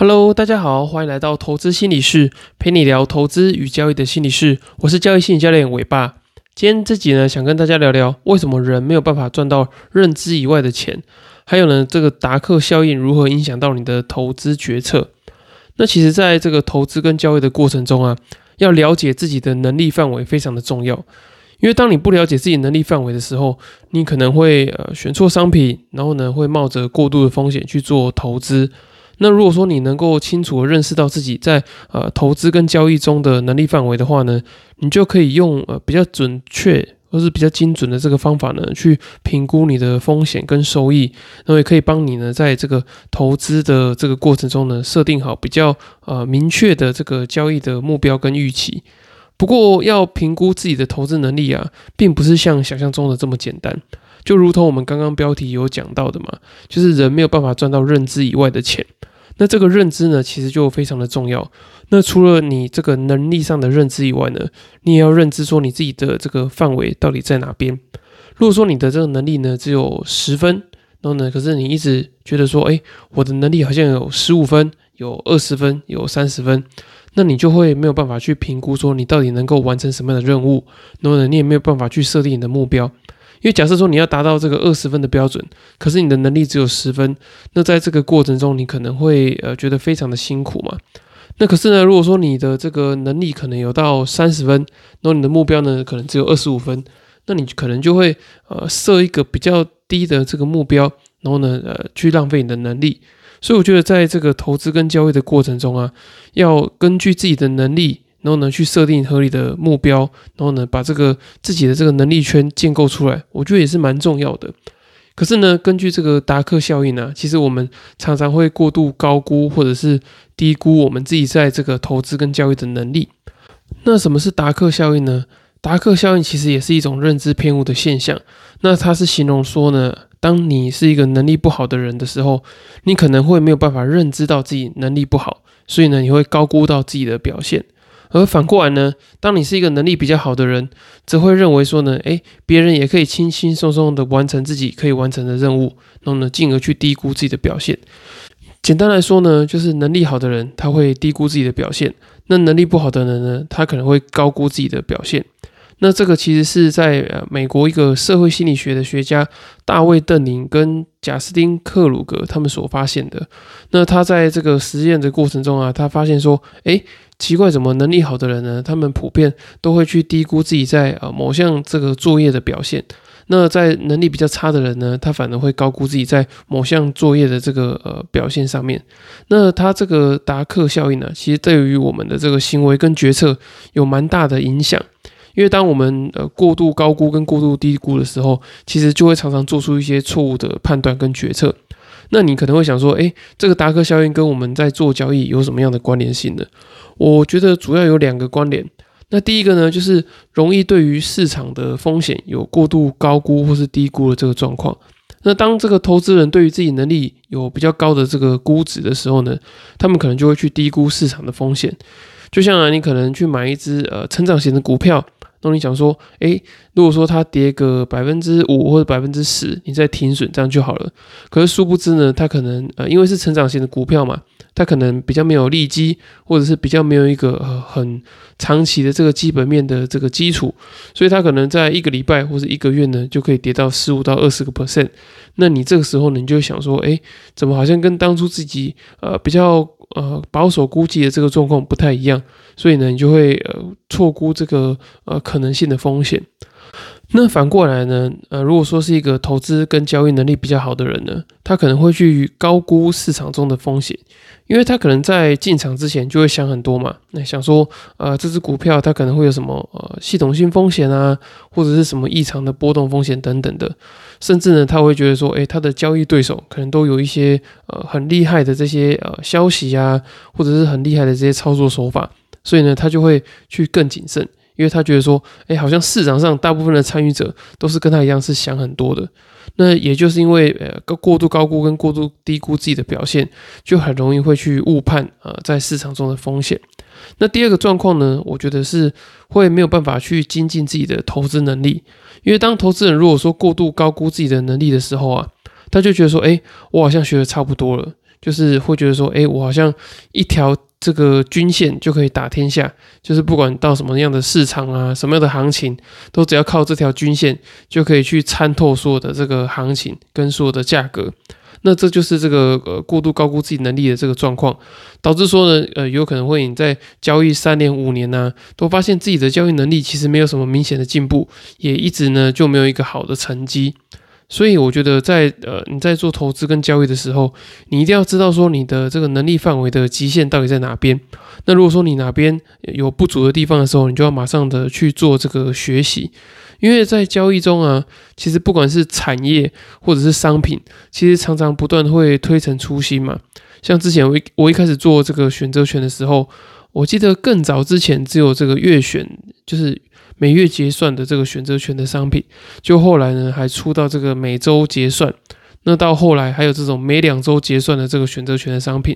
Hello，大家好，欢迎来到投资心理室，陪你聊投资与交易的心理室。我是交易心理教练伟爸。今天这集呢，想跟大家聊聊为什么人没有办法赚到认知以外的钱，还有呢，这个达克效应如何影响到你的投资决策。那其实，在这个投资跟交易的过程中啊，要了解自己的能力范围非常的重要。因为当你不了解自己能力范围的时候，你可能会呃选错商品，然后呢，会冒着过度的风险去做投资。那如果说你能够清楚的认识到自己在呃投资跟交易中的能力范围的话呢，你就可以用呃比较准确或是比较精准的这个方法呢，去评估你的风险跟收益，那也可以帮你呢在这个投资的这个过程中呢，设定好比较呃明确的这个交易的目标跟预期。不过要评估自己的投资能力啊，并不是像想象中的这么简单。就如同我们刚刚标题有讲到的嘛，就是人没有办法赚到认知以外的钱。那这个认知呢，其实就非常的重要。那除了你这个能力上的认知以外呢，你也要认知说你自己的这个范围到底在哪边。如果说你的这个能力呢只有十分，然后呢，可是你一直觉得说，哎，我的能力好像有十五分、有二十分、有三十分，那你就会没有办法去评估说你到底能够完成什么样的任务，然后呢，你也没有办法去设定你的目标。因为假设说你要达到这个二十分的标准，可是你的能力只有十分，那在这个过程中你可能会呃觉得非常的辛苦嘛。那可是呢，如果说你的这个能力可能有到三十分，然后你的目标呢可能只有二十五分，那你可能就会呃设一个比较低的这个目标，然后呢呃去浪费你的能力。所以我觉得在这个投资跟交易的过程中啊，要根据自己的能力。然后呢，去设定合理的目标，然后呢，把这个自己的这个能力圈建构出来，我觉得也是蛮重要的。可是呢，根据这个达克效应呢，其实我们常常会过度高估或者是低估我们自己在这个投资跟交易的能力。那什么是达克效应呢？达克效应其实也是一种认知偏误的现象。那它是形容说呢，当你是一个能力不好的人的时候，你可能会没有办法认知到自己能力不好，所以呢，你会高估到自己的表现。而反过来呢，当你是一个能力比较好的人，则会认为说呢，诶，别人也可以轻轻松松的完成自己可以完成的任务，然后呢，进而去低估自己的表现。简单来说呢，就是能力好的人他会低估自己的表现，那能力不好的人呢，他可能会高估自己的表现。那这个其实是在呃美国一个社会心理学的学家大卫邓宁跟贾斯汀克鲁格他们所发现的。那他在这个实验的过程中啊，他发现说，诶，奇怪，怎么能力好的人呢？他们普遍都会去低估自己在呃某项这个作业的表现。那在能力比较差的人呢，他反而会高估自己在某项作业的这个呃表现上面。那他这个达克效应呢，其实对于我们的这个行为跟决策有蛮大的影响。因为当我们呃过度高估跟过度低估的时候，其实就会常常做出一些错误的判断跟决策。那你可能会想说，诶，这个达克效应跟我们在做交易有什么样的关联性呢？我觉得主要有两个关联。那第一个呢，就是容易对于市场的风险有过度高估或是低估的这个状况。那当这个投资人对于自己能力有比较高的这个估值的时候呢，他们可能就会去低估市场的风险。就像啊，你可能去买一只呃成长型的股票。那你想说，诶，如果说它跌个百分之五或者百分之十，你再停损这样就好了。可是殊不知呢，它可能呃，因为是成长型的股票嘛，它可能比较没有利基，或者是比较没有一个很长期的这个基本面的这个基础，所以它可能在一个礼拜或者一个月呢，就可以跌到十五到二十个 percent。那你这个时候呢，你就想说，诶，怎么好像跟当初自己呃比较呃保守估计的这个状况不太一样？所以呢，你就会呃错估这个呃可能性的风险。那反过来呢，呃，如果说是一个投资跟交易能力比较好的人呢，他可能会去高估市场中的风险，因为他可能在进场之前就会想很多嘛，那想说，呃，这只股票它可能会有什么呃系统性风险啊，或者是什么异常的波动风险等等的，甚至呢，他会觉得说，诶，他的交易对手可能都有一些呃很厉害的这些呃消息啊，或者是很厉害的这些操作手法。所以呢，他就会去更谨慎，因为他觉得说，哎，好像市场上大部分的参与者都是跟他一样是想很多的。那也就是因为呃过度高估跟过度低估自己的表现，就很容易会去误判呃在市场中的风险。那第二个状况呢，我觉得是会没有办法去精进自己的投资能力，因为当投资人如果说过度高估自己的能力的时候啊，他就觉得说，哎，我好像学的差不多了。就是会觉得说，哎，我好像一条这个均线就可以打天下，就是不管到什么样的市场啊，什么样的行情，都只要靠这条均线就可以去参透所有的这个行情跟所有的价格。那这就是这个呃过度高估自己能力的这个状况，导致说呢，呃，有可能会你在交易三年五年呢，都发现自己的交易能力其实没有什么明显的进步，也一直呢就没有一个好的成绩。所以我觉得在呃你在做投资跟交易的时候，你一定要知道说你的这个能力范围的极限到底在哪边。那如果说你哪边有不足的地方的时候，你就要马上的去做这个学习。因为在交易中啊，其实不管是产业或者是商品，其实常常不断会推陈出新嘛。像之前我我一开始做这个选择权的时候，我记得更早之前只有这个月选，就是每月结算的这个选择权的商品，就后来呢还出到这个每周结算，那到后来还有这种每两周结算的这个选择权的商品。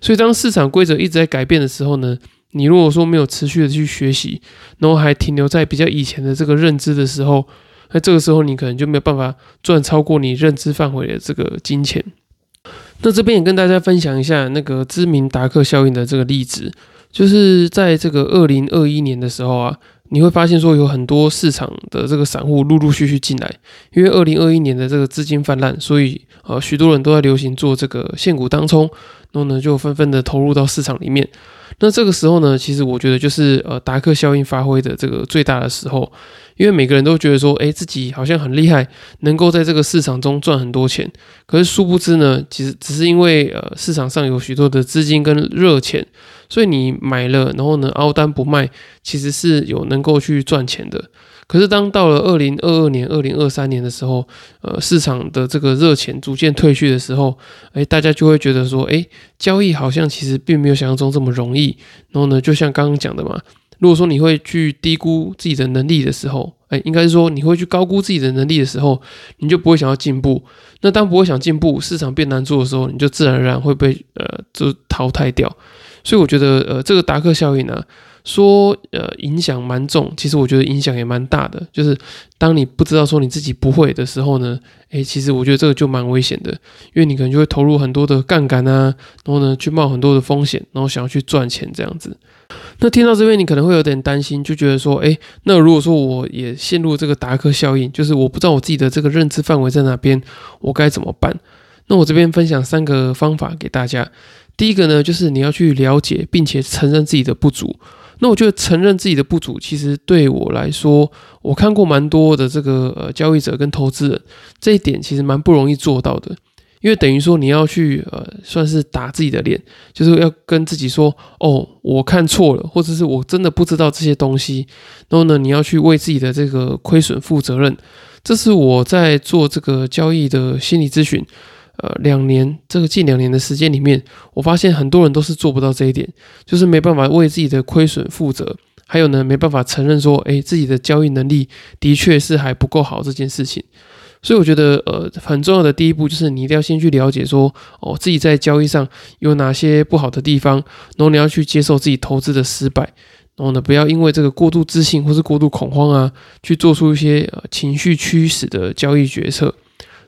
所以当市场规则一直在改变的时候呢？你如果说没有持续的去学习，然后还停留在比较以前的这个认知的时候，那这个时候你可能就没有办法赚超过你认知范围的这个金钱。那这边也跟大家分享一下那个知名达克效应的这个例子，就是在这个二零二一年的时候啊，你会发现说有很多市场的这个散户陆陆续续进来，因为二零二一年的这个资金泛滥，所以呃许多人都在流行做这个现股当冲，然后呢就纷纷的投入到市场里面。那这个时候呢，其实我觉得就是呃达克效应发挥的这个最大的时候，因为每个人都觉得说，哎，自己好像很厉害，能够在这个市场中赚很多钱。可是殊不知呢，其实只是因为呃市场上有许多的资金跟热钱，所以你买了，然后呢凹单不卖，其实是有能够去赚钱的。可是当到了二零二二年、二零二三年的时候，呃，市场的这个热钱逐渐退去的时候，哎，大家就会觉得说，哎，交易好像其实并没有想象中这么容易。然后呢，就像刚刚讲的嘛，如果说你会去低估自己的能力的时候，哎，应该是说你会去高估自己的能力的时候，你就不会想要进步。那当不会想进步，市场变难做的时候，你就自然而然会被呃就淘汰掉。所以我觉得，呃，这个达克效应呢。说呃影响蛮重，其实我觉得影响也蛮大的。就是当你不知道说你自己不会的时候呢，诶，其实我觉得这个就蛮危险的，因为你可能就会投入很多的杠杆啊，然后呢去冒很多的风险，然后想要去赚钱这样子。那听到这边你可能会有点担心，就觉得说，诶，那如果说我也陷入这个达克效应，就是我不知道我自己的这个认知范围在哪边，我该怎么办？那我这边分享三个方法给大家。第一个呢，就是你要去了解并且承认自己的不足。那我觉得承认自己的不足，其实对我来说，我看过蛮多的这个呃交易者跟投资人，这一点其实蛮不容易做到的，因为等于说你要去呃算是打自己的脸，就是要跟自己说，哦，我看错了，或者是我真的不知道这些东西，然后呢，你要去为自己的这个亏损负责任，这是我在做这个交易的心理咨询。呃，两年这个近两年的时间里面，我发现很多人都是做不到这一点，就是没办法为自己的亏损负责，还有呢，没办法承认说，哎，自己的交易能力的确是还不够好这件事情。所以我觉得，呃，很重要的第一步就是你一定要先去了解说，哦，自己在交易上有哪些不好的地方，然后你要去接受自己投资的失败，然后呢，不要因为这个过度自信或是过度恐慌啊，去做出一些呃情绪驱使的交易决策。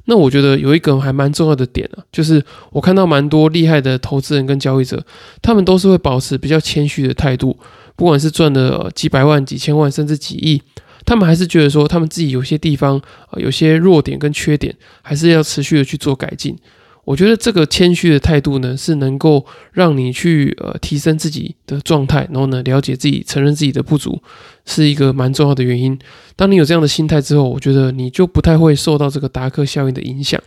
那我觉得有一个还蛮重要的点啊，就是我看到蛮多厉害的投资人跟交易者，他们都是会保持比较谦虚的态度，不管是赚了几百万、几千万，甚至几亿，他们还是觉得说他们自己有些地方啊，有些弱点跟缺点，还是要持续的去做改进。我觉得这个谦虚的态度呢，是能够让你去呃提升自己的状态，然后呢了解自己、承认自己的不足，是一个蛮重要的原因。当你有这样的心态之后，我觉得你就不太会受到这个达克效应的影响。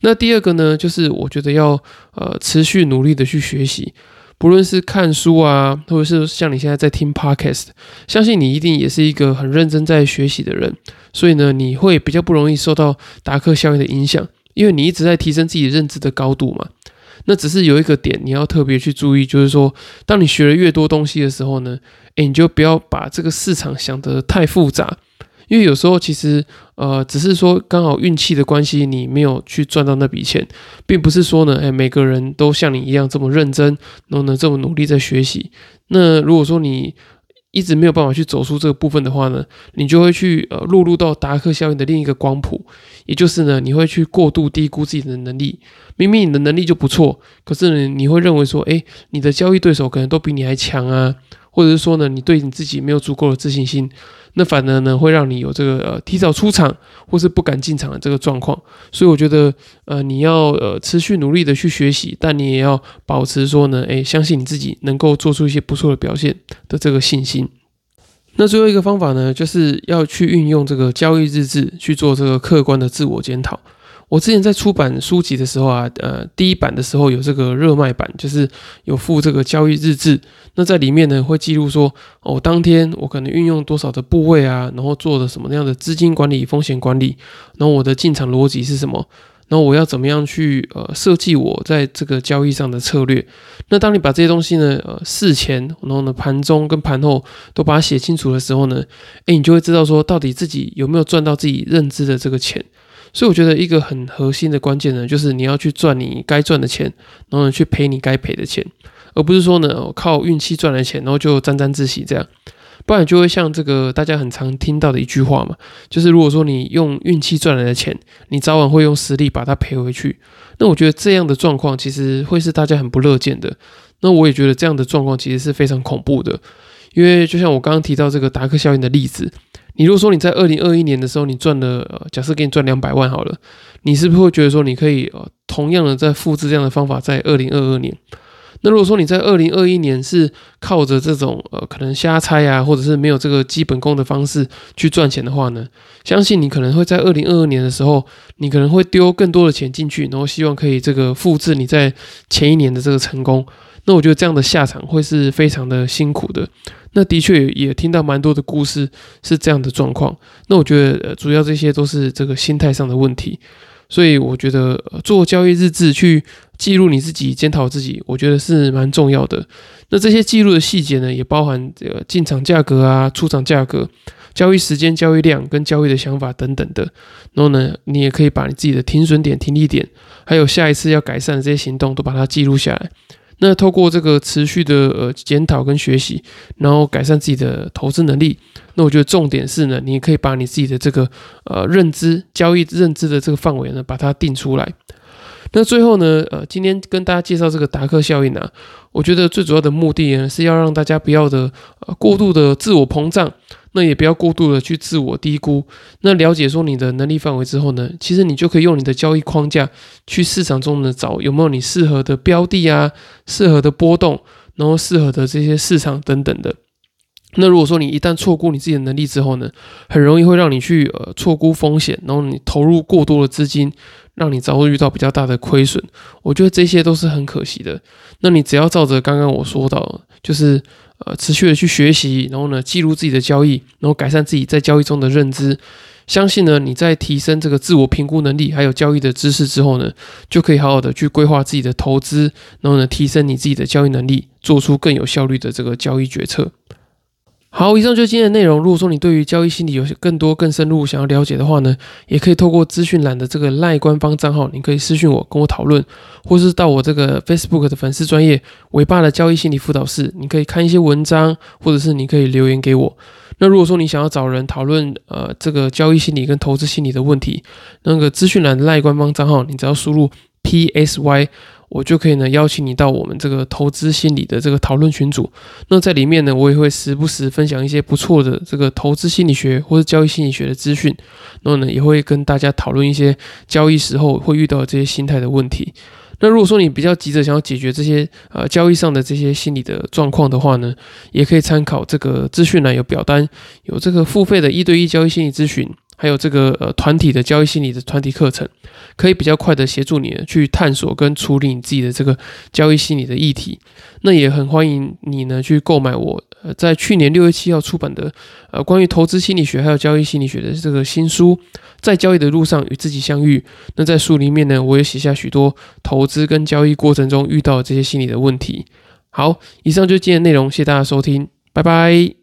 那第二个呢，就是我觉得要呃持续努力的去学习，不论是看书啊，或者是像你现在在听 podcast，相信你一定也是一个很认真在学习的人，所以呢，你会比较不容易受到达克效应的影响。因为你一直在提升自己认知的高度嘛，那只是有一个点你要特别去注意，就是说，当你学了越多东西的时候呢，诶，你就不要把这个市场想得太复杂，因为有时候其实呃，只是说刚好运气的关系，你没有去赚到那笔钱，并不是说呢，诶，每个人都像你一样这么认真，然后呢这么努力在学习。那如果说你一直没有办法去走出这个部分的话呢，你就会去呃落入到达克效应的另一个光谱，也就是呢，你会去过度低估自己的能力。明明你的能力就不错，可是呢，你会认为说，哎，你的交易对手可能都比你还强啊，或者是说呢，你对你自己没有足够的自信心。那反而呢，会让你有这个呃提早出场或是不敢进场的这个状况，所以我觉得呃你要呃持续努力的去学习，但你也要保持说呢，诶，相信你自己能够做出一些不错的表现的这个信心。那最后一个方法呢，就是要去运用这个交易日志去做这个客观的自我检讨。我之前在出版书籍的时候啊，呃，第一版的时候有这个热卖版，就是有附这个交易日志。那在里面呢，会记录说，哦，当天我可能运用多少的部位啊，然后做的什么样的资金管理、风险管理，然后我的进场逻辑是什么，然后我要怎么样去呃设计我在这个交易上的策略。那当你把这些东西呢，呃，事前，然后呢盘中跟盘后都把它写清楚的时候呢，诶，你就会知道说，到底自己有没有赚到自己认知的这个钱。所以我觉得一个很核心的关键呢，就是你要去赚你该赚的钱，然后呢去赔你该赔的钱，而不是说呢靠运气赚来钱，然后就沾沾自喜这样，不然就会像这个大家很常听到的一句话嘛，就是如果说你用运气赚来的钱，你早晚会用实力把它赔回去。那我觉得这样的状况其实会是大家很不乐见的。那我也觉得这样的状况其实是非常恐怖的，因为就像我刚刚提到这个达克效应的例子。你如果说你在二零二一年的时候你赚了，假设给你赚两百万好了，你是不是会觉得说你可以呃同样的在复制这样的方法在二零二二年？那如果说你在二零二一年是靠着这种呃可能瞎猜啊，或者是没有这个基本功的方式去赚钱的话呢，相信你可能会在二零二二年的时候，你可能会丢更多的钱进去，然后希望可以这个复制你在前一年的这个成功。那我觉得这样的下场会是非常的辛苦的。那的确也听到蛮多的故事是这样的状况。那我觉得呃主要这些都是这个心态上的问题。所以我觉得做交易日志去记录你自己、检讨自己，我觉得是蛮重要的。那这些记录的细节呢，也包含这个进场价格啊、出场价格、交易时间、交易量跟交易的想法等等的。然后呢，你也可以把你自己的停损点、停利点，还有下一次要改善的这些行动都把它记录下来。那透过这个持续的呃检讨跟学习，然后改善自己的投资能力。那我觉得重点是呢，你可以把你自己的这个呃认知、交易认知的这个范围呢，把它定出来。那最后呢，呃，今天跟大家介绍这个达克效应啊，我觉得最主要的目的呢，是要让大家不要的呃过度的自我膨胀。那也不要过度的去自我低估。那了解说你的能力范围之后呢，其实你就可以用你的交易框架去市场中呢找有没有你适合的标的啊，适合的波动，然后适合的这些市场等等的。那如果说你一旦错估你自己的能力之后呢，很容易会让你去呃错估风险，然后你投入过多的资金，让你遭遇到比较大的亏损。我觉得这些都是很可惜的。那你只要照着刚刚我说到，就是。呃，持续的去学习，然后呢，记录自己的交易，然后改善自己在交易中的认知。相信呢，你在提升这个自我评估能力，还有交易的知识之后呢，就可以好好的去规划自己的投资，然后呢，提升你自己的交易能力，做出更有效率的这个交易决策。好，以上就是今天的内容。如果说你对于交易心理有更多、更深入想要了解的话呢，也可以透过资讯栏的这个赖官方账号，你可以私讯我，跟我讨论，或是到我这个 Facebook 的粉丝专业伟爸的交易心理辅导室，你可以看一些文章，或者是你可以留言给我。那如果说你想要找人讨论呃这个交易心理跟投资心理的问题，那个资讯栏的赖官方账号，你只要输入 PSY。我就可以呢邀请你到我们这个投资心理的这个讨论群组。那在里面呢，我也会时不时分享一些不错的这个投资心理学或者交易心理学的资讯。然后呢，也会跟大家讨论一些交易时候会遇到这些心态的问题。那如果说你比较急着想要解决这些呃交易上的这些心理的状况的话呢，也可以参考这个资讯栏有表单，有这个付费的一对一交易心理咨询。还有这个呃团体的交易心理的团体课程，可以比较快的协助你去探索跟处理你自己的这个交易心理的议题。那也很欢迎你呢去购买我呃在去年六月七号出版的呃关于投资心理学还有交易心理学的这个新书，在交易的路上与自己相遇。那在书里面呢，我也写下许多投资跟交易过程中遇到这些心理的问题。好，以上就是今天内容，谢谢大家收听，拜拜。